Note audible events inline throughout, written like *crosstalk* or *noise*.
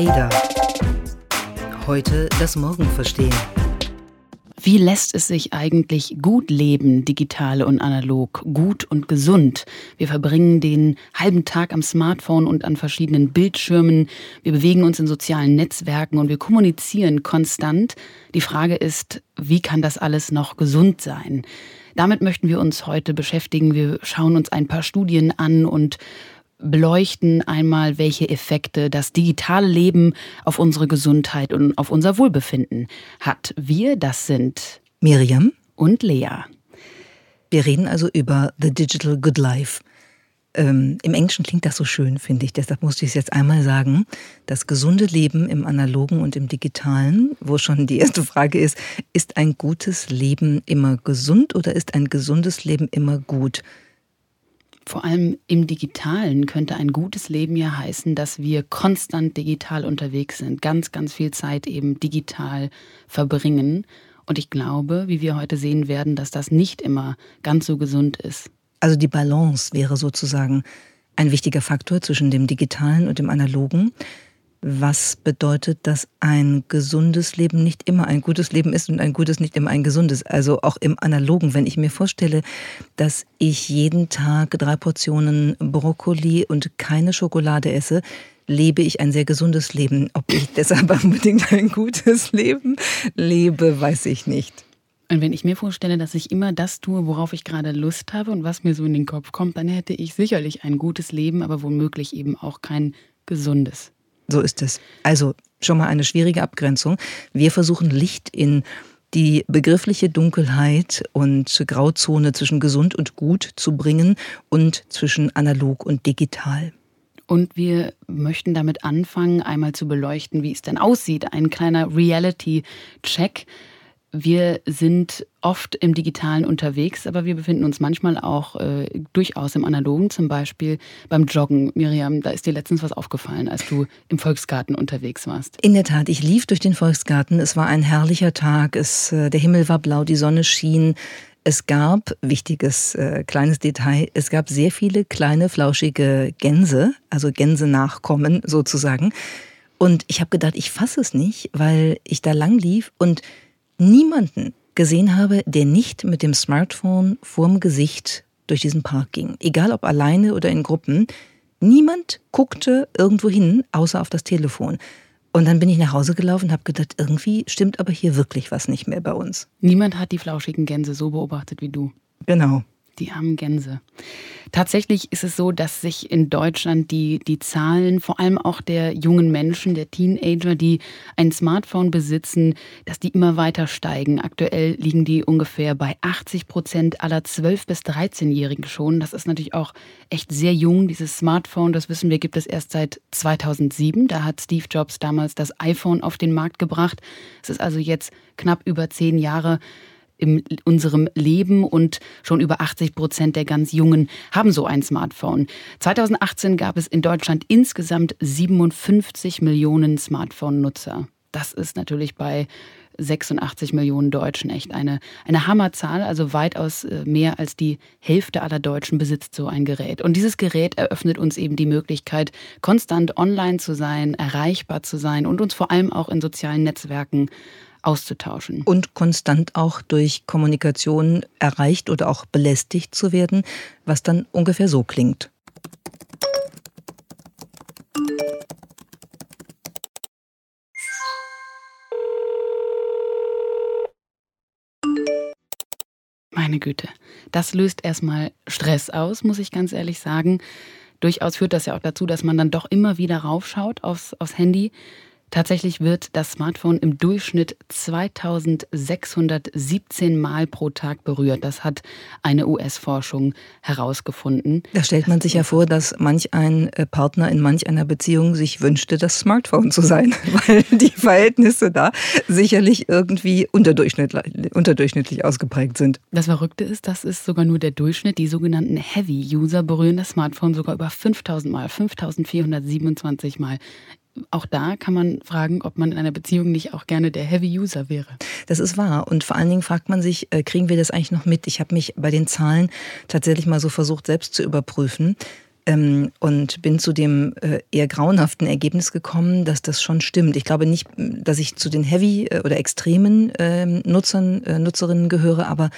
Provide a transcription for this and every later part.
Ada. Heute das Morgen verstehen. Wie lässt es sich eigentlich gut leben, digital und analog, gut und gesund? Wir verbringen den halben Tag am Smartphone und an verschiedenen Bildschirmen. Wir bewegen uns in sozialen Netzwerken und wir kommunizieren konstant. Die Frage ist, wie kann das alles noch gesund sein? Damit möchten wir uns heute beschäftigen. Wir schauen uns ein paar Studien an und beleuchten einmal, welche Effekte das digitale Leben auf unsere Gesundheit und auf unser Wohlbefinden hat. Wir, das sind Miriam und Lea. Wir reden also über The Digital Good Life. Ähm, Im Englischen klingt das so schön, finde ich. Deshalb musste ich es jetzt einmal sagen. Das gesunde Leben im analogen und im digitalen, wo schon die erste Frage ist, ist ein gutes Leben immer gesund oder ist ein gesundes Leben immer gut? Vor allem im digitalen könnte ein gutes Leben ja heißen, dass wir konstant digital unterwegs sind, ganz, ganz viel Zeit eben digital verbringen. Und ich glaube, wie wir heute sehen werden, dass das nicht immer ganz so gesund ist. Also die Balance wäre sozusagen ein wichtiger Faktor zwischen dem digitalen und dem analogen was bedeutet, dass ein gesundes Leben nicht immer ein gutes Leben ist und ein gutes nicht immer ein gesundes. Also auch im Analogen, wenn ich mir vorstelle, dass ich jeden Tag drei Portionen Brokkoli und keine Schokolade esse, lebe ich ein sehr gesundes Leben. Ob ich *laughs* deshalb unbedingt ein gutes Leben lebe, weiß ich nicht. Und wenn ich mir vorstelle, dass ich immer das tue, worauf ich gerade Lust habe und was mir so in den Kopf kommt, dann hätte ich sicherlich ein gutes Leben, aber womöglich eben auch kein gesundes. So ist es. Also schon mal eine schwierige Abgrenzung. Wir versuchen Licht in die begriffliche Dunkelheit und Grauzone zwischen gesund und gut zu bringen und zwischen analog und digital. Und wir möchten damit anfangen, einmal zu beleuchten, wie es denn aussieht. Ein kleiner Reality-Check. Wir sind oft im Digitalen unterwegs, aber wir befinden uns manchmal auch äh, durchaus im Analogen, zum Beispiel beim Joggen. Miriam, da ist dir letztens was aufgefallen, als du im Volksgarten unterwegs warst. In der Tat, ich lief durch den Volksgarten. Es war ein herrlicher Tag. Es, äh, der Himmel war blau, die Sonne schien. Es gab, wichtiges äh, kleines Detail, es gab sehr viele kleine, flauschige Gänse, also Gänsenachkommen sozusagen. Und ich habe gedacht, ich fasse es nicht, weil ich da lang lief und niemanden gesehen habe, der nicht mit dem Smartphone vorm Gesicht durch diesen Park ging. Egal ob alleine oder in Gruppen. Niemand guckte irgendwo hin, außer auf das Telefon. Und dann bin ich nach Hause gelaufen und habe gedacht, irgendwie stimmt aber hier wirklich was nicht mehr bei uns. Niemand hat die flauschigen Gänse so beobachtet wie du. Genau die armen Gänse. Tatsächlich ist es so, dass sich in Deutschland die, die Zahlen, vor allem auch der jungen Menschen, der Teenager, die ein Smartphone besitzen, dass die immer weiter steigen. Aktuell liegen die ungefähr bei 80 Prozent aller 12- bis 13-Jährigen schon. Das ist natürlich auch echt sehr jung. Dieses Smartphone, das wissen wir, gibt es erst seit 2007. Da hat Steve Jobs damals das iPhone auf den Markt gebracht. Es ist also jetzt knapp über zehn Jahre in unserem Leben und schon über 80 Prozent der ganz Jungen haben so ein Smartphone. 2018 gab es in Deutschland insgesamt 57 Millionen Smartphone-Nutzer. Das ist natürlich bei 86 Millionen Deutschen echt eine, eine Hammerzahl, also weitaus äh, mehr als die Hälfte aller Deutschen besitzt so ein Gerät. Und dieses Gerät eröffnet uns eben die Möglichkeit, konstant online zu sein, erreichbar zu sein und uns vor allem auch in sozialen Netzwerken auszutauschen. Und konstant auch durch Kommunikation erreicht oder auch belästigt zu werden, was dann ungefähr so klingt. Meine Güte, das löst erstmal Stress aus, muss ich ganz ehrlich sagen. Durchaus führt das ja auch dazu, dass man dann doch immer wieder raufschaut aufs, aufs Handy. Tatsächlich wird das Smartphone im Durchschnitt 2617 Mal pro Tag berührt. Das hat eine US-Forschung herausgefunden. Da stellt man sich ja vor, dass manch ein äh, Partner in manch einer Beziehung sich wünschte, das Smartphone zu sein, *laughs* weil die Verhältnisse da sicherlich irgendwie unterdurchschnittlich, unterdurchschnittlich ausgeprägt sind. Das Verrückte ist, das ist sogar nur der Durchschnitt. Die sogenannten Heavy-User berühren das Smartphone sogar über 5000 Mal, 5427 Mal auch da kann man fragen, ob man in einer Beziehung nicht auch gerne der Heavy User wäre. Das ist wahr. Und vor allen Dingen fragt man sich, äh, kriegen wir das eigentlich noch mit? Ich habe mich bei den Zahlen tatsächlich mal so versucht, selbst zu überprüfen. Ähm, und bin zu dem äh, eher grauenhaften Ergebnis gekommen, dass das schon stimmt. Ich glaube nicht, dass ich zu den Heavy- äh, oder extremen ähm, Nutzern, äh, Nutzerinnen gehöre, aber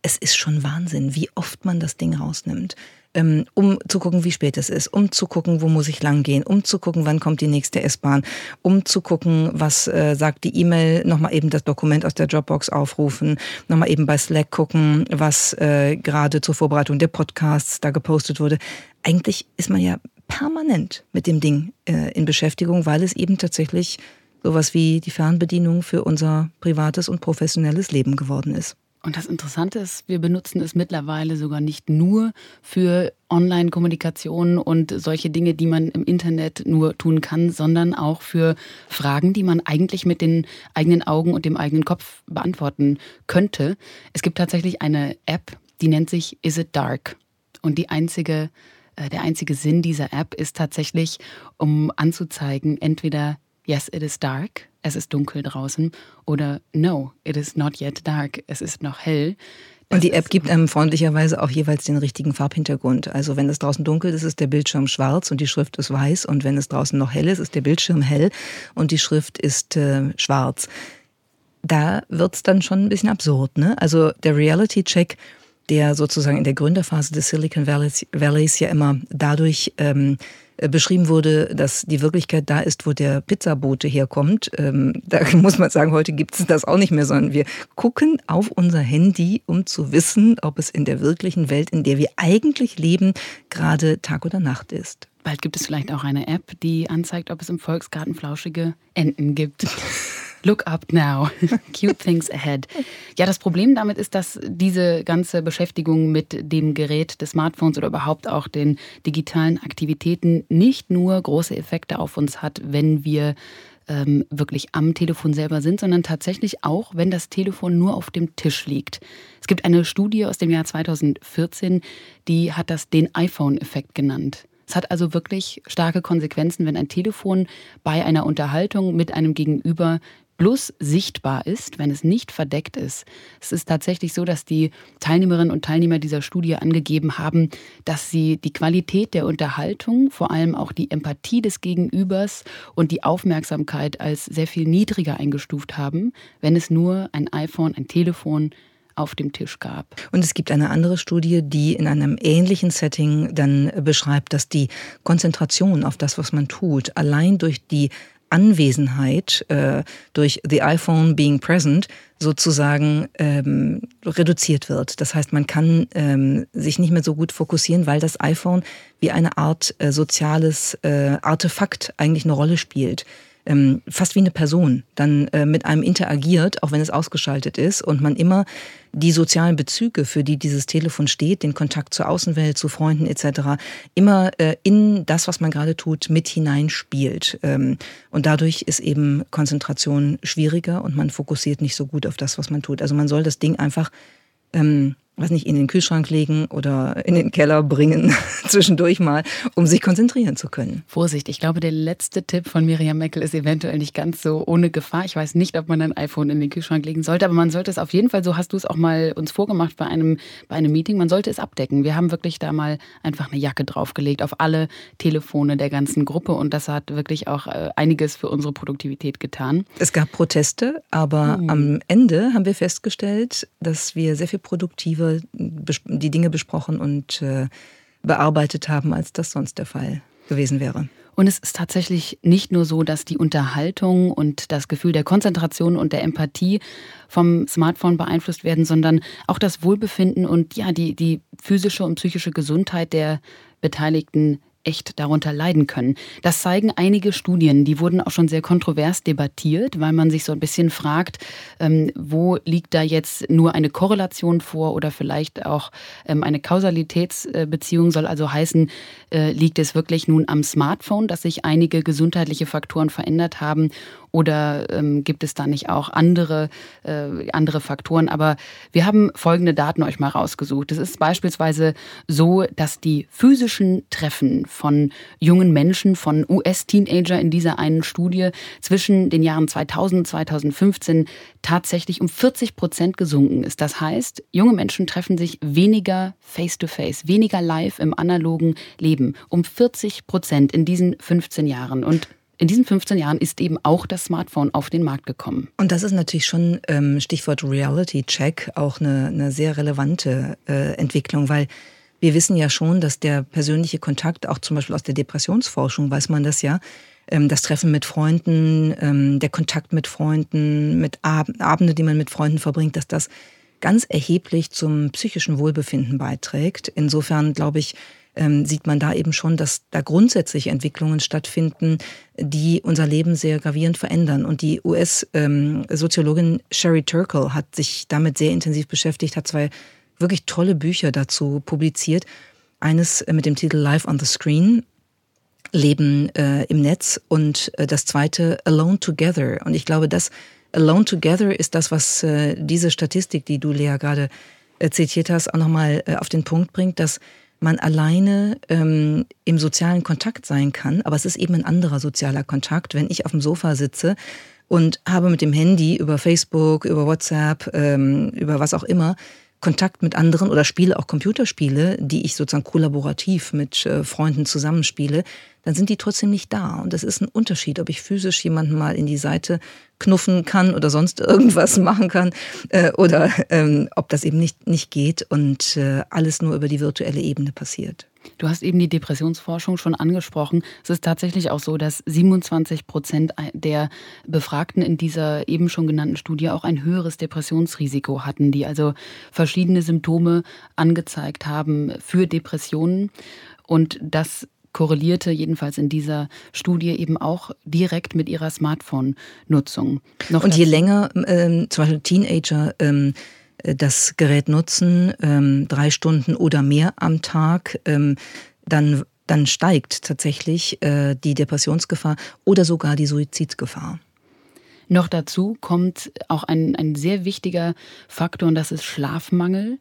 es ist schon Wahnsinn, wie oft man das Ding rausnimmt ähm, um zu gucken, wie spät es ist, um zu gucken, wo muss ich lang gehen, um zu gucken, wann kommt die nächste S-Bahn, um zu gucken, was äh, sagt die E-Mail, nochmal eben das Dokument aus der Dropbox aufrufen, nochmal eben bei Slack gucken, was äh, gerade zur Vorbereitung der Podcasts da gepostet wurde. Eigentlich ist man ja permanent mit dem Ding äh, in Beschäftigung, weil es eben tatsächlich sowas wie die Fernbedienung für unser privates und professionelles Leben geworden ist. Und das Interessante ist, wir benutzen es mittlerweile sogar nicht nur für Online-Kommunikation und solche Dinge, die man im Internet nur tun kann, sondern auch für Fragen, die man eigentlich mit den eigenen Augen und dem eigenen Kopf beantworten könnte. Es gibt tatsächlich eine App, die nennt sich Is It Dark? Und die einzige, äh, der einzige Sinn dieser App ist tatsächlich, um anzuzeigen, entweder Yes, it is dark, es ist dunkel draußen, oder No, it is not yet dark, es ist noch hell. Und die App gibt einem freundlicherweise auch jeweils den richtigen Farbhintergrund. Also wenn es draußen dunkel ist, ist der Bildschirm schwarz und die Schrift ist weiß. Und wenn es draußen noch hell ist, ist der Bildschirm hell und die Schrift ist äh, schwarz. Da wird es dann schon ein bisschen absurd. Ne? Also der Reality-Check, der sozusagen in der Gründerphase des Silicon Valleys, Valleys ja immer dadurch ähm, äh, beschrieben wurde, dass die Wirklichkeit da ist, wo der Pizzabote herkommt. Ähm, da *laughs* muss man sagen, heute gibt es das auch nicht mehr, sondern wir gucken auf unser Handy, um zu wissen, ob es in der wirklichen Welt, in der wir eigentlich leben, gerade Tag oder Nacht ist. Bald gibt es vielleicht auch eine App, die anzeigt, ob es im Volksgarten flauschige Enten gibt. *laughs* Look up now. *laughs* Cute things ahead. Ja, das Problem damit ist, dass diese ganze Beschäftigung mit dem Gerät des Smartphones oder überhaupt auch den digitalen Aktivitäten nicht nur große Effekte auf uns hat, wenn wir ähm, wirklich am Telefon selber sind, sondern tatsächlich auch, wenn das Telefon nur auf dem Tisch liegt. Es gibt eine Studie aus dem Jahr 2014, die hat das den iPhone-Effekt genannt. Es hat also wirklich starke Konsequenzen, wenn ein Telefon bei einer Unterhaltung mit einem Gegenüber bloß sichtbar ist, wenn es nicht verdeckt ist. Es ist tatsächlich so, dass die Teilnehmerinnen und Teilnehmer dieser Studie angegeben haben, dass sie die Qualität der Unterhaltung, vor allem auch die Empathie des Gegenübers und die Aufmerksamkeit als sehr viel niedriger eingestuft haben, wenn es nur ein iPhone, ein Telefon, auf dem Tisch gab. Und es gibt eine andere Studie, die in einem ähnlichen Setting dann beschreibt, dass die Konzentration auf das, was man tut, allein durch die Anwesenheit äh, durch the iPhone being present sozusagen ähm, reduziert wird. Das heißt, man kann ähm, sich nicht mehr so gut fokussieren, weil das iPhone wie eine Art äh, soziales äh, Artefakt eigentlich eine Rolle spielt ähm, fast wie eine Person dann äh, mit einem interagiert, auch wenn es ausgeschaltet ist und man immer die sozialen Bezüge, für die dieses Telefon steht, den Kontakt zur Außenwelt, zu Freunden etc., immer äh, in das, was man gerade tut, mit hineinspielt. Ähm, und dadurch ist eben Konzentration schwieriger und man fokussiert nicht so gut auf das, was man tut. Also man soll das Ding einfach ähm, was nicht, in den Kühlschrank legen oder in den Keller bringen, *laughs* zwischendurch mal, um sich konzentrieren zu können. Vorsicht, ich glaube, der letzte Tipp von Miriam Meckel ist eventuell nicht ganz so ohne Gefahr. Ich weiß nicht, ob man ein iPhone in den Kühlschrank legen sollte, aber man sollte es auf jeden Fall, so hast du es auch mal uns vorgemacht bei einem, bei einem Meeting, man sollte es abdecken. Wir haben wirklich da mal einfach eine Jacke draufgelegt auf alle Telefone der ganzen Gruppe und das hat wirklich auch äh, einiges für unsere Produktivität getan. Es gab Proteste, aber mhm. am Ende haben wir festgestellt, dass wir sehr viel produktiver die Dinge besprochen und äh, bearbeitet haben, als das sonst der Fall gewesen wäre. Und es ist tatsächlich nicht nur so, dass die Unterhaltung und das Gefühl der Konzentration und der Empathie vom Smartphone beeinflusst werden, sondern auch das Wohlbefinden und ja, die, die physische und psychische Gesundheit der Beteiligten echt darunter leiden können. Das zeigen einige Studien, die wurden auch schon sehr kontrovers debattiert, weil man sich so ein bisschen fragt, ähm, wo liegt da jetzt nur eine Korrelation vor oder vielleicht auch ähm, eine Kausalitätsbeziehung soll also heißen, äh, liegt es wirklich nun am Smartphone, dass sich einige gesundheitliche Faktoren verändert haben oder ähm, gibt es da nicht auch andere, äh, andere Faktoren? Aber wir haben folgende Daten euch mal rausgesucht. Es ist beispielsweise so, dass die physischen Treffen von jungen Menschen, von US-Teenager in dieser einen Studie zwischen den Jahren 2000 und 2015 tatsächlich um 40 Prozent gesunken ist. Das heißt, junge Menschen treffen sich weniger face-to-face, -face, weniger live im analogen Leben. Um 40 Prozent in diesen 15 Jahren. Und in diesen 15 Jahren ist eben auch das Smartphone auf den Markt gekommen. Und das ist natürlich schon ähm, Stichwort Reality Check auch eine, eine sehr relevante äh, Entwicklung, weil wir wissen ja schon, dass der persönliche Kontakt, auch zum Beispiel aus der Depressionsforschung weiß man das ja, ähm, das Treffen mit Freunden, ähm, der Kontakt mit Freunden, mit Ab Abende, die man mit Freunden verbringt, dass das ganz erheblich zum psychischen Wohlbefinden beiträgt. Insofern glaube ich, ähm, sieht man da eben schon, dass da grundsätzlich Entwicklungen stattfinden, die unser Leben sehr gravierend verändern. Und die US-Soziologin ähm, Sherry Turkle hat sich damit sehr intensiv beschäftigt, hat zwei wirklich tolle Bücher dazu publiziert. Eines äh, mit dem Titel Live on the Screen, Leben äh, im Netz und äh, das zweite Alone Together. Und ich glaube, das Alone Together ist das, was äh, diese Statistik, die du, Lea, gerade äh, zitiert hast, auch nochmal äh, auf den Punkt bringt, dass man alleine ähm, im sozialen Kontakt sein kann, aber es ist eben ein anderer sozialer Kontakt, wenn ich auf dem Sofa sitze und habe mit dem Handy über Facebook, über WhatsApp, ähm, über was auch immer Kontakt mit anderen oder spiele auch Computerspiele, die ich sozusagen kollaborativ mit äh, Freunden zusammenspiele, dann sind die trotzdem nicht da. Und das ist ein Unterschied, ob ich physisch jemanden mal in die Seite knuffen kann oder sonst *laughs* irgendwas machen kann äh, oder ähm, ob das eben nicht, nicht geht und äh, alles nur über die virtuelle Ebene passiert. Du hast eben die Depressionsforschung schon angesprochen. Es ist tatsächlich auch so, dass 27 Prozent der Befragten in dieser eben schon genannten Studie auch ein höheres Depressionsrisiko hatten, die also verschiedene Symptome angezeigt haben für Depressionen. Und das korrelierte jedenfalls in dieser Studie eben auch direkt mit ihrer Smartphone-Nutzung. Und je länger ähm, zum Beispiel Teenager ähm, äh, das Gerät nutzen, ähm, drei Stunden oder mehr am Tag, ähm, dann, dann steigt tatsächlich äh, die Depressionsgefahr oder sogar die Suizidgefahr. Noch dazu kommt auch ein, ein sehr wichtiger Faktor und das ist Schlafmangel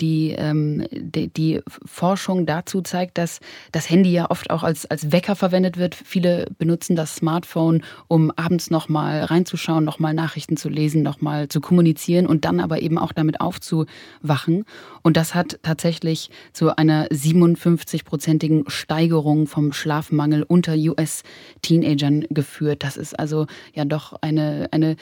die, ähm, die, die, Forschung dazu zeigt, dass das Handy ja oft auch als, als Wecker verwendet wird. Viele benutzen das Smartphone, um abends nochmal reinzuschauen, nochmal Nachrichten zu lesen, nochmal zu kommunizieren und dann aber eben auch damit aufzuwachen. Und das hat tatsächlich zu einer 57-prozentigen Steigerung vom Schlafmangel unter US-Teenagern geführt. Das ist also ja doch eine, eine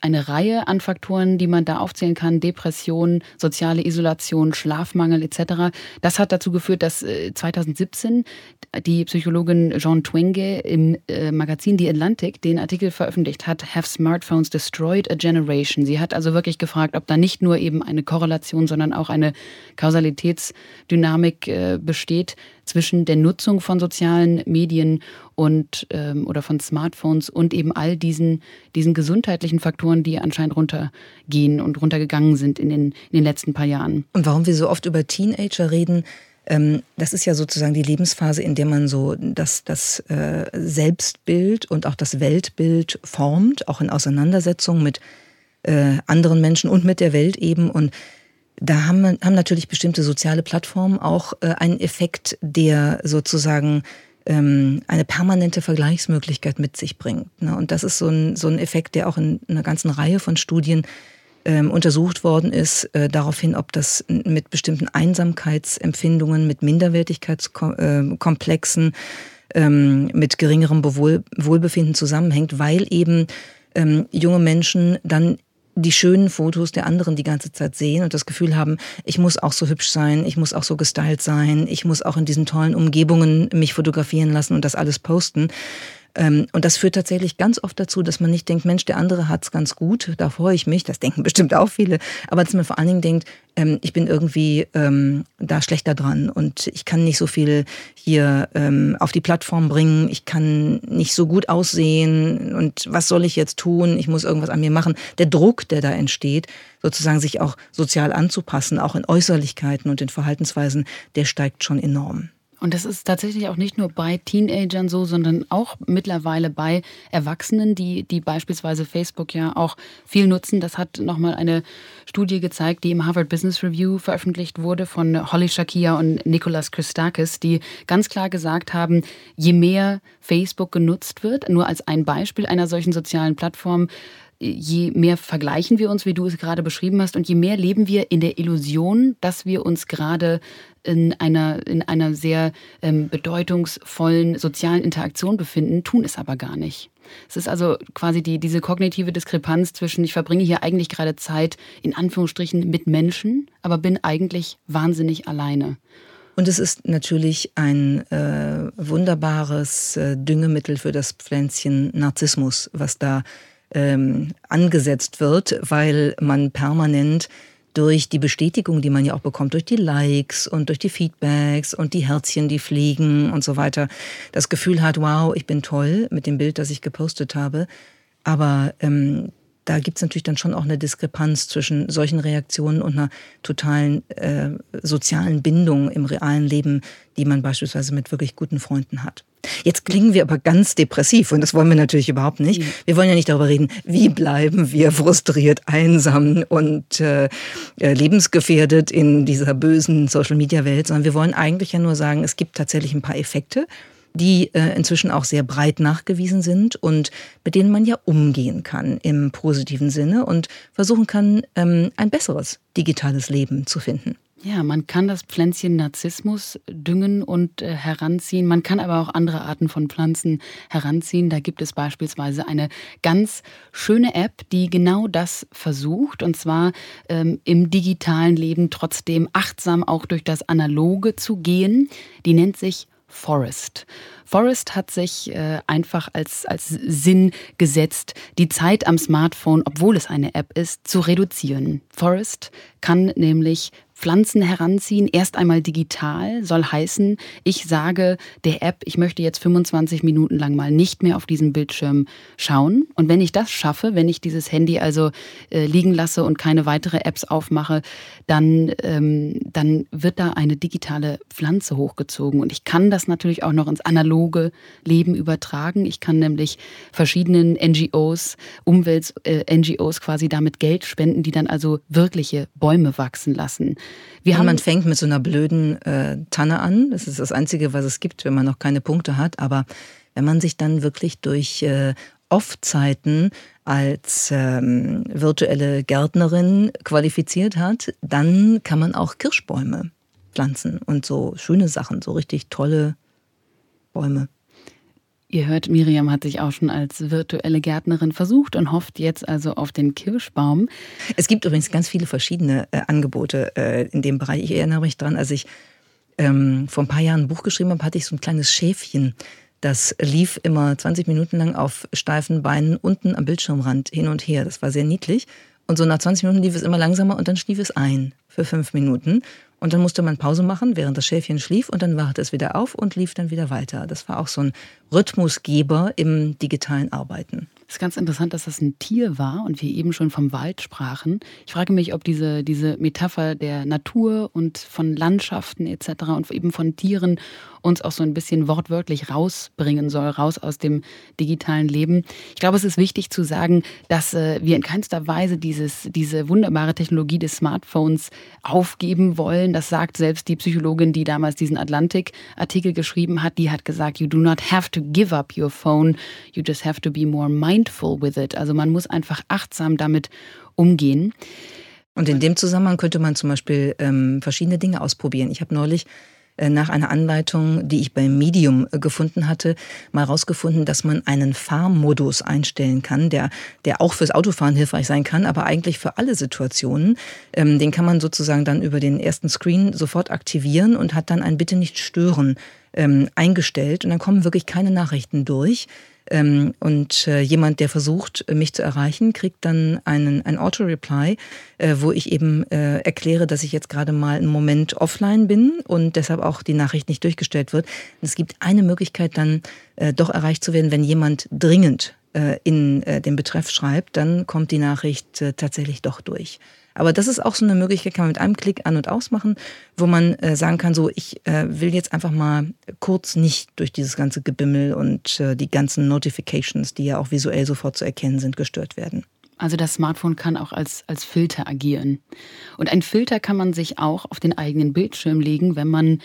eine Reihe an Faktoren, die man da aufzählen kann. Depression, soziale Isolation, Schlafmangel etc. Das hat dazu geführt, dass 2017 äh, die Psychologin Jean Twenge im äh, Magazin The Atlantic den Artikel veröffentlicht hat, Have Smartphones Destroyed a Generation? Sie hat also wirklich gefragt, ob da nicht nur eben eine Korrelation, sondern auch eine Kausalitätsdynamik äh, besteht zwischen der Nutzung von sozialen Medien und ähm, oder von Smartphones und eben all diesen, diesen gesundheitlichen Faktoren, die anscheinend runtergehen und runtergegangen sind in den, in den letzten paar Jahren. Und warum wir so oft über Teenager reden, ähm, das ist ja sozusagen die Lebensphase, in der man so das, das äh, Selbstbild und auch das Weltbild formt, auch in Auseinandersetzung mit äh, anderen Menschen und mit der Welt eben. Und da haben, haben natürlich bestimmte soziale Plattformen auch äh, einen Effekt, der sozusagen ähm, eine permanente Vergleichsmöglichkeit mit sich bringt. Ne? Und das ist so ein, so ein Effekt, der auch in einer ganzen Reihe von Studien ähm, untersucht worden ist, äh, daraufhin, ob das mit bestimmten Einsamkeitsempfindungen, mit Minderwertigkeitskomplexen, ähm, mit geringerem Bewohl Wohlbefinden zusammenhängt, weil eben ähm, junge Menschen dann die schönen Fotos der anderen die ganze Zeit sehen und das Gefühl haben, ich muss auch so hübsch sein, ich muss auch so gestylt sein, ich muss auch in diesen tollen Umgebungen mich fotografieren lassen und das alles posten. Ähm, und das führt tatsächlich ganz oft dazu, dass man nicht denkt, Mensch, der andere hat's ganz gut, da freue ich mich, das denken *laughs* bestimmt auch viele, aber dass man vor allen Dingen denkt, ähm, ich bin irgendwie ähm, da schlechter dran und ich kann nicht so viel hier auf die Plattform bringen, ich kann nicht so gut aussehen und was soll ich jetzt tun, ich muss irgendwas an mir machen. Der Druck, der da entsteht, sozusagen sich auch sozial anzupassen, auch in Äußerlichkeiten und in Verhaltensweisen, der steigt schon enorm. Und das ist tatsächlich auch nicht nur bei Teenagern so, sondern auch mittlerweile bei Erwachsenen, die, die beispielsweise Facebook ja auch viel nutzen. Das hat nochmal eine Studie gezeigt, die im Harvard Business Review veröffentlicht wurde von Holly Shakia und Nicholas Christakis, die ganz klar gesagt haben, je mehr Facebook genutzt wird, nur als ein Beispiel einer solchen sozialen Plattform, je mehr vergleichen wir uns, wie du es gerade beschrieben hast, und je mehr leben wir in der Illusion, dass wir uns gerade in einer, in einer sehr ähm, bedeutungsvollen sozialen Interaktion befinden, tun es aber gar nicht. Es ist also quasi die, diese kognitive Diskrepanz zwischen, ich verbringe hier eigentlich gerade Zeit in Anführungsstrichen mit Menschen, aber bin eigentlich wahnsinnig alleine. Und es ist natürlich ein äh, wunderbares äh, Düngemittel für das Pflänzchen Narzissmus, was da ähm, angesetzt wird, weil man permanent durch die Bestätigung, die man ja auch bekommt, durch die Likes und durch die Feedbacks und die Herzchen, die fliegen und so weiter, das Gefühl hat, wow, ich bin toll mit dem Bild, das ich gepostet habe. Aber ähm, da gibt es natürlich dann schon auch eine Diskrepanz zwischen solchen Reaktionen und einer totalen äh, sozialen Bindung im realen Leben, die man beispielsweise mit wirklich guten Freunden hat. Jetzt klingen wir aber ganz depressiv und das wollen wir natürlich überhaupt nicht. Wir wollen ja nicht darüber reden, wie bleiben wir frustriert, einsam und äh, äh, lebensgefährdet in dieser bösen Social-Media-Welt, sondern wir wollen eigentlich ja nur sagen, es gibt tatsächlich ein paar Effekte, die äh, inzwischen auch sehr breit nachgewiesen sind und mit denen man ja umgehen kann im positiven Sinne und versuchen kann, ähm, ein besseres digitales Leben zu finden. Ja, man kann das Pflänzchen Narzissmus düngen und äh, heranziehen. Man kann aber auch andere Arten von Pflanzen heranziehen. Da gibt es beispielsweise eine ganz schöne App, die genau das versucht. Und zwar ähm, im digitalen Leben trotzdem achtsam auch durch das Analoge zu gehen. Die nennt sich Forest. Forest hat sich äh, einfach als, als Sinn gesetzt, die Zeit am Smartphone, obwohl es eine App ist, zu reduzieren. Forest kann nämlich Pflanzen heranziehen, erst einmal digital, soll heißen, ich sage der App, ich möchte jetzt 25 Minuten lang mal nicht mehr auf diesen Bildschirm schauen. Und wenn ich das schaffe, wenn ich dieses Handy also äh, liegen lasse und keine weitere Apps aufmache, dann, ähm, dann wird da eine digitale Pflanze hochgezogen. Und ich kann das natürlich auch noch ins analoge Leben übertragen. Ich kann nämlich verschiedenen NGOs, Umwelt-NGOs äh, quasi damit Geld spenden, die dann also wirkliche Bäume wachsen lassen. Wir haben man fängt mit so einer blöden äh, Tanne an. Das ist das Einzige, was es gibt, wenn man noch keine Punkte hat. Aber wenn man sich dann wirklich durch äh, Off-Zeiten als ähm, virtuelle Gärtnerin qualifiziert hat, dann kann man auch Kirschbäume pflanzen und so schöne Sachen, so richtig tolle Bäume. Ihr hört, Miriam hat sich auch schon als virtuelle Gärtnerin versucht und hofft jetzt also auf den Kirschbaum. Es gibt übrigens ganz viele verschiedene äh, Angebote äh, in dem Bereich. Ich erinnere mich dran, als ich ähm, vor ein paar Jahren ein Buch geschrieben habe, hatte ich so ein kleines Schäfchen. Das lief immer 20 Minuten lang auf steifen Beinen unten am Bildschirmrand hin und her. Das war sehr niedlich. Und so nach 20 Minuten lief es immer langsamer und dann schlief es ein für fünf Minuten. Und dann musste man Pause machen, während das Schäfchen schlief und dann wachte es wieder auf und lief dann wieder weiter. Das war auch so ein Rhythmusgeber im digitalen Arbeiten. Es ist ganz interessant, dass das ein Tier war und wir eben schon vom Wald sprachen. Ich frage mich, ob diese, diese Metapher der Natur und von Landschaften etc. und eben von Tieren uns auch so ein bisschen wortwörtlich rausbringen soll, raus aus dem digitalen Leben. Ich glaube, es ist wichtig zu sagen, dass äh, wir in keinster Weise dieses, diese wunderbare Technologie des Smartphones aufgeben wollen. Das sagt selbst die Psychologin, die damals diesen Atlantik-Artikel geschrieben hat. Die hat gesagt, you do not have to give up your phone, you just have to be more mindful with it. Also man muss einfach achtsam damit umgehen. Und in dem Zusammenhang könnte man zum Beispiel ähm, verschiedene Dinge ausprobieren. Ich habe neulich nach einer Anleitung, die ich beim Medium äh, gefunden hatte, mal rausgefunden, dass man einen Fahrmodus einstellen kann, der, der auch fürs Autofahren hilfreich sein kann, aber eigentlich für alle Situationen. Ähm, den kann man sozusagen dann über den ersten Screen sofort aktivieren und hat dann ein Bitte nicht stören ähm, eingestellt. Und dann kommen wirklich keine Nachrichten durch. Ähm, und äh, jemand, der versucht, mich zu erreichen, kriegt dann einen, ein Auto-Reply, äh, wo ich eben äh, erkläre, dass ich jetzt gerade mal einen Moment offline bin und deshalb auch die Nachricht nicht durchgestellt wird. es gibt eine Möglichkeit dann doch erreicht zu werden, wenn jemand dringend in den Betreff schreibt, dann kommt die Nachricht tatsächlich doch durch. Aber das ist auch so eine Möglichkeit, kann man mit einem Klick an- und ausmachen, wo man äh, sagen kann, so, ich äh, will jetzt einfach mal kurz nicht durch dieses ganze Gebimmel und äh, die ganzen Notifications, die ja auch visuell sofort zu erkennen sind, gestört werden. Also das Smartphone kann auch als, als Filter agieren. Und ein Filter kann man sich auch auf den eigenen Bildschirm legen, wenn man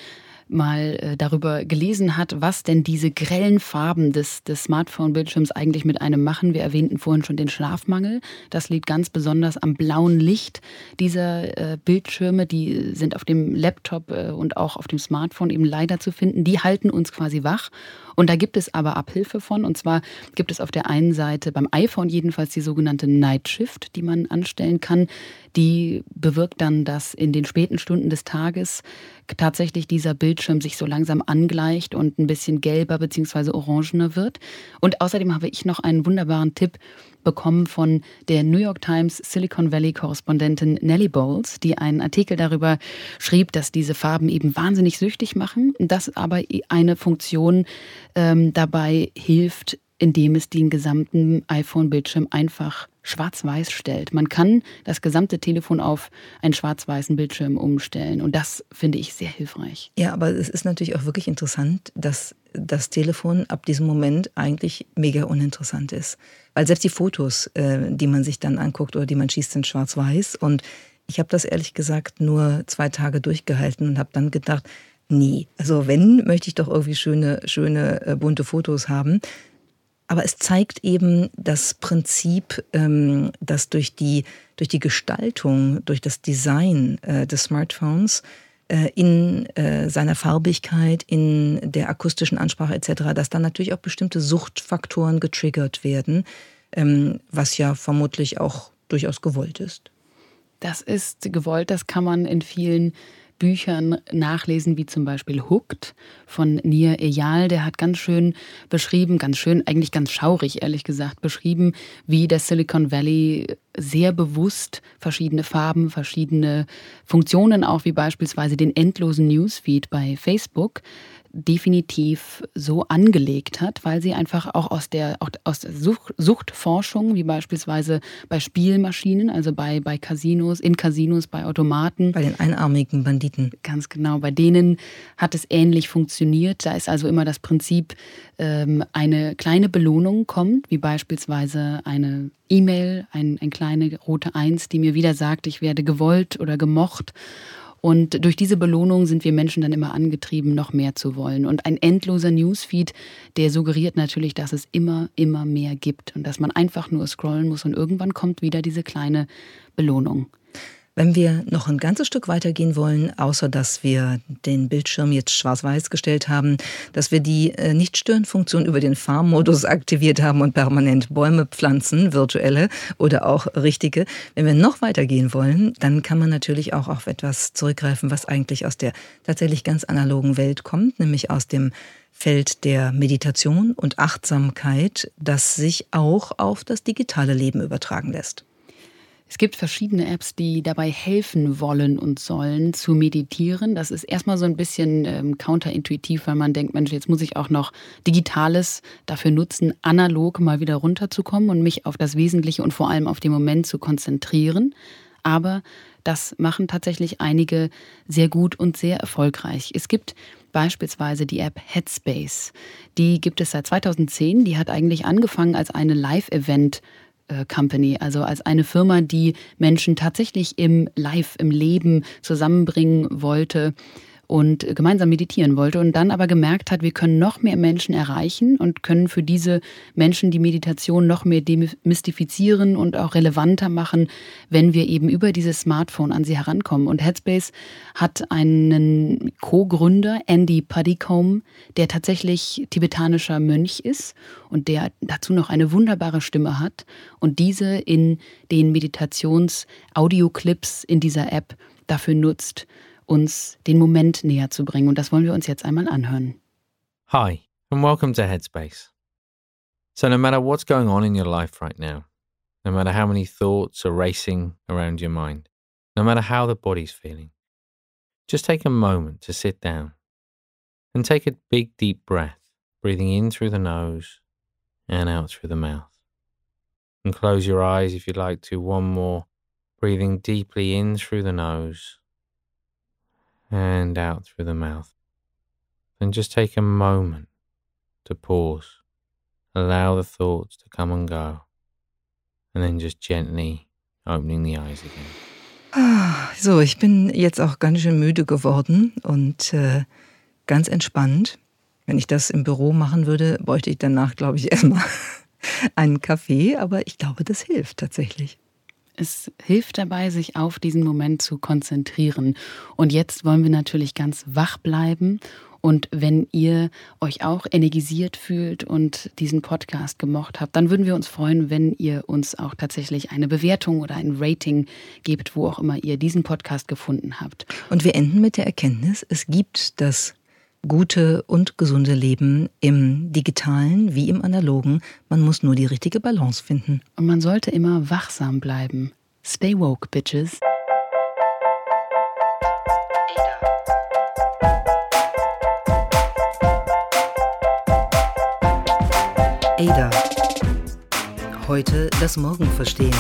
mal äh, darüber gelesen hat, was denn diese grellen Farben des, des Smartphone-Bildschirms eigentlich mit einem machen. Wir erwähnten vorhin schon den Schlafmangel. Das liegt ganz besonders am blauen Licht dieser äh, Bildschirme. Die sind auf dem Laptop äh, und auch auf dem Smartphone eben leider zu finden. Die halten uns quasi wach. Und da gibt es aber Abhilfe von. Und zwar gibt es auf der einen Seite beim iPhone jedenfalls die sogenannte Night Shift, die man anstellen kann. Die bewirkt dann, dass in den späten Stunden des Tages tatsächlich dieser Bildschirm sich so langsam angleicht und ein bisschen gelber bzw. orangener wird. Und außerdem habe ich noch einen wunderbaren Tipp bekommen von der New York Times Silicon Valley Korrespondentin Nellie Bowles, die einen Artikel darüber schrieb, dass diese Farben eben wahnsinnig süchtig machen, dass aber eine Funktion ähm, dabei hilft, indem es den gesamten iPhone-Bildschirm einfach schwarz-weiß stellt. Man kann das gesamte Telefon auf einen schwarz-weißen Bildschirm umstellen und das finde ich sehr hilfreich. Ja, aber es ist natürlich auch wirklich interessant, dass das Telefon ab diesem Moment eigentlich mega uninteressant ist. Weil selbst die Fotos, äh, die man sich dann anguckt oder die man schießt, sind schwarz-weiß. Und ich habe das ehrlich gesagt nur zwei Tage durchgehalten und habe dann gedacht, nee, also wenn, möchte ich doch irgendwie schöne, schöne äh, bunte Fotos haben. Aber es zeigt eben das Prinzip, ähm, dass durch die, durch die Gestaltung, durch das Design äh, des Smartphones äh, in äh, seiner Farbigkeit, in der akustischen Ansprache etc., dass dann natürlich auch bestimmte Suchtfaktoren getriggert werden, ähm, was ja vermutlich auch durchaus gewollt ist. Das ist gewollt, das kann man in vielen Büchern nachlesen, wie zum Beispiel Hooked von Nir Eyal. Der hat ganz schön beschrieben, ganz schön, eigentlich ganz schaurig, ehrlich gesagt, beschrieben, wie das Silicon Valley sehr bewusst verschiedene Farben, verschiedene Funktionen, auch wie beispielsweise den endlosen Newsfeed bei Facebook, definitiv so angelegt hat, weil sie einfach auch aus der, auch aus der Sucht, Suchtforschung, wie beispielsweise bei Spielmaschinen, also bei, bei Casinos, in Casinos, bei Automaten. Bei den einarmigen Banditen. Ganz genau, bei denen hat es ähnlich funktioniert. Da ist also immer das Prinzip, ähm, eine kleine Belohnung kommt, wie beispielsweise eine E-Mail, ein, ein kleine rote Eins, die mir wieder sagt, ich werde gewollt oder gemocht. Und durch diese Belohnung sind wir Menschen dann immer angetrieben, noch mehr zu wollen. Und ein endloser Newsfeed, der suggeriert natürlich, dass es immer, immer mehr gibt und dass man einfach nur scrollen muss und irgendwann kommt wieder diese kleine Belohnung. Wenn wir noch ein ganzes Stück weitergehen wollen, außer dass wir den Bildschirm jetzt schwarz-weiß gestellt haben, dass wir die äh, Nicht-Stören-Funktion über den Farmmodus aktiviert haben und permanent Bäume pflanzen, virtuelle oder auch richtige. Wenn wir noch weitergehen wollen, dann kann man natürlich auch auf etwas zurückgreifen, was eigentlich aus der tatsächlich ganz analogen Welt kommt, nämlich aus dem Feld der Meditation und Achtsamkeit, das sich auch auf das digitale Leben übertragen lässt. Es gibt verschiedene Apps, die dabei helfen wollen und sollen zu meditieren. Das ist erstmal so ein bisschen ähm, counterintuitiv, weil man denkt, Mensch, jetzt muss ich auch noch Digitales dafür nutzen, analog mal wieder runterzukommen und mich auf das Wesentliche und vor allem auf den Moment zu konzentrieren. Aber das machen tatsächlich einige sehr gut und sehr erfolgreich. Es gibt beispielsweise die App Headspace. Die gibt es seit 2010. Die hat eigentlich angefangen als eine Live-Event- Company, also als eine Firma, die Menschen tatsächlich im Live, im Leben zusammenbringen wollte und gemeinsam meditieren wollte und dann aber gemerkt hat, wir können noch mehr Menschen erreichen und können für diese Menschen die Meditation noch mehr demystifizieren und auch relevanter machen, wenn wir eben über dieses Smartphone an sie herankommen. Und Headspace hat einen Co-Gründer, Andy Puddicombe, der tatsächlich tibetanischer Mönch ist und der dazu noch eine wunderbare Stimme hat und diese in den Meditations-Audioclips in dieser App dafür nutzt, uns den Moment näher zu bringen. Und das wollen wir uns jetzt einmal anhören. Hi, and welcome to Headspace. So, no matter what's going on in your life right now, no matter how many thoughts are racing around your mind, no matter how the body's feeling, just take a moment to sit down and take a big deep breath, breathing in through the nose and out through the mouth. And close your eyes if you'd like to one more breathing deeply in through the nose and out through the mouth. And just take a moment to pause. Allow the thoughts to come and go. And then just gently opening the eyes again. Ah, so, ich bin jetzt auch ganz schön müde geworden und äh, ganz entspannt. Wenn ich das im Büro machen würde, bräuchte ich danach, glaube ich, *laughs* erstmal einen Kaffee. Aber ich glaube, das hilft tatsächlich. Es hilft dabei, sich auf diesen Moment zu konzentrieren. Und jetzt wollen wir natürlich ganz wach bleiben. Und wenn ihr euch auch energisiert fühlt und diesen Podcast gemocht habt, dann würden wir uns freuen, wenn ihr uns auch tatsächlich eine Bewertung oder ein Rating gebt, wo auch immer ihr diesen Podcast gefunden habt. Und wir enden mit der Erkenntnis, es gibt das gute und gesunde Leben im digitalen wie im analogen. Man muss nur die richtige Balance finden. Und man sollte immer wachsam bleiben. Stay woke, bitches. Ada. Heute das Morgen verstehen.